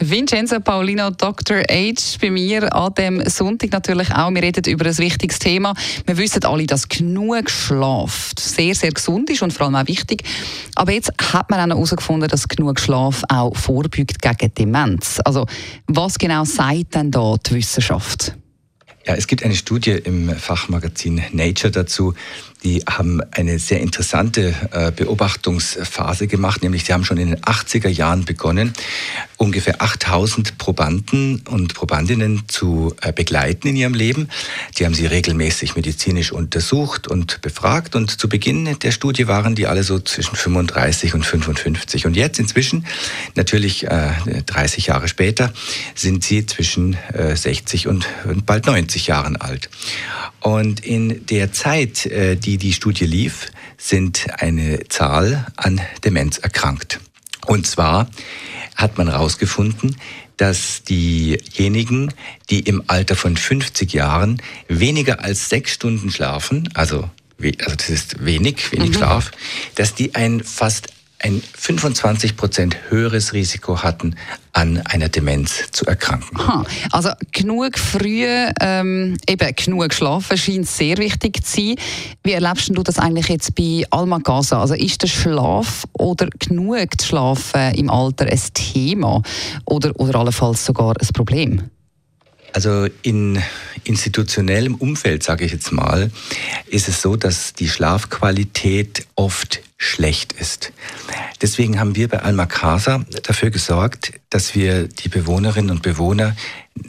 Vincenzo Paulino, Dr. H. bei mir an dem Sonntag natürlich auch. Wir reden über ein wichtiges Thema. Wir wissen alle, dass genug Schlaf sehr, sehr gesund ist und vor allem auch wichtig. Aber jetzt hat man auch herausgefunden, dass genug Schlaf auch vorbeugt gegen Demenz. Also, was genau sagt denn da die Wissenschaft? Ja, es gibt eine Studie im Fachmagazin Nature dazu, die haben eine sehr interessante äh, Beobachtungsphase gemacht, nämlich sie haben schon in den 80er Jahren begonnen, ungefähr 8000 Probanden und Probandinnen zu äh, begleiten in ihrem Leben. Die haben sie regelmäßig medizinisch untersucht und befragt und zu Beginn der Studie waren die alle so zwischen 35 und 55 und jetzt inzwischen, natürlich 30 äh, Jahre später, sind sie zwischen 60 und bald 90 Jahren alt. Und in der Zeit, die die die Studie lief, sind eine Zahl an Demenz erkrankt. Und zwar hat man herausgefunden, dass diejenigen, die im Alter von 50 Jahren weniger als sechs Stunden schlafen, also, also das ist wenig, wenig mhm. Schlaf, dass die ein fast ein 25 Prozent höheres Risiko hatten, an einer Demenz zu erkranken. Ha, also genug früh, ähm, eben genug schlafen scheint sehr wichtig zu sein. Wie erlebst du das eigentlich jetzt bei Alma Gaza? Also ist der Schlaf oder genug zu schlafen im Alter ein Thema oder, oder allenfalls sogar ein Problem? Also in institutionellem Umfeld, sage ich jetzt mal, ist es so, dass die Schlafqualität oft schlecht ist. Deswegen haben wir bei Alma Casa dafür gesorgt, dass wir die Bewohnerinnen und Bewohner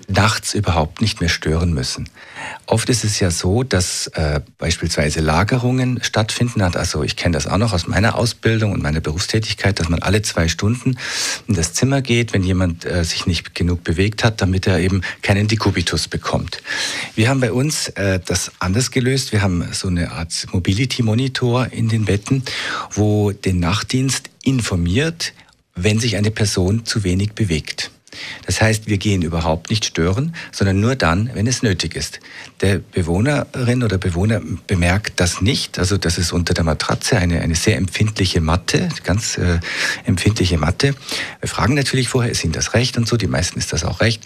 nachts überhaupt nicht mehr stören müssen. Oft ist es ja so, dass äh, beispielsweise Lagerungen stattfinden. Also ich kenne das auch noch aus meiner Ausbildung und meiner Berufstätigkeit, dass man alle zwei Stunden in das Zimmer geht, wenn jemand äh, sich nicht genug bewegt hat, damit er eben keinen Dekubitus bekommt. Wir haben bei uns äh, das anders gelöst. Wir haben so eine Art Mobility Monitor in den Betten, wo den Nachtdienst informiert, wenn sich eine Person zu wenig bewegt. Das heißt, wir gehen überhaupt nicht stören, sondern nur dann, wenn es nötig ist. Der Bewohnerin oder Bewohner bemerkt das nicht. Also das ist unter der Matratze eine, eine sehr empfindliche Matte, ganz äh, empfindliche Matte. Wir fragen natürlich vorher, ist Ihnen das recht und so. Die meisten ist das auch recht,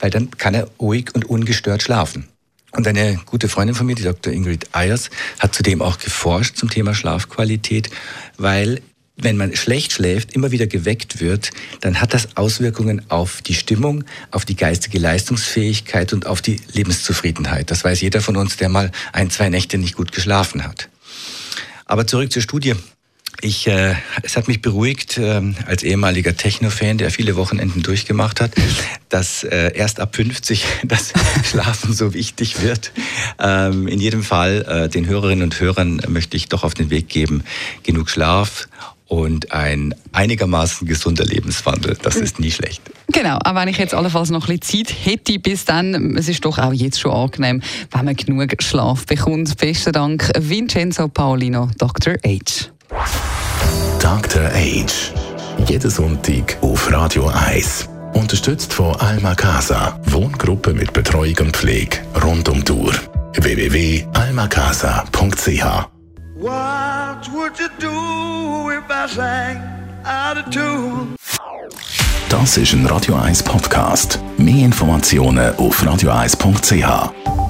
weil dann kann er ruhig und ungestört schlafen. Und eine gute Freundin von mir, die Dr. Ingrid Ayers, hat zudem auch geforscht zum Thema Schlafqualität, weil wenn man schlecht schläft, immer wieder geweckt wird, dann hat das Auswirkungen auf die Stimmung, auf die geistige Leistungsfähigkeit und auf die Lebenszufriedenheit. Das weiß jeder von uns, der mal ein, zwei Nächte nicht gut geschlafen hat. Aber zurück zur Studie. Ich, äh, es hat mich beruhigt, äh, als ehemaliger Techno-Fan, der viele Wochenenden durchgemacht hat, dass äh, erst ab 50 das Schlafen so wichtig wird. Ähm, in jedem Fall, äh, den Hörerinnen und Hörern möchte ich doch auf den Weg geben, genug Schlaf und ein einigermaßen gesunder Lebenswandel. Das ist nie schlecht. Genau, auch wenn ich jetzt allenfalls noch ein bisschen Zeit hätte bis dann, es ist doch auch jetzt schon angenehm, wenn man genug Schlaf bekommt. Besten Dank, Vincenzo Paolino, Dr. H. Dr. H. Jeden Sonntag auf Radio 1. Unterstützt von Alma Casa, Wohngruppe mit Betreuung und Pflege rund um Tour. www.almacasa.ch What would you do if I sang out of tune? Das ist ein Radio 1 Podcast. Mehr Informationen auf radio1.ch.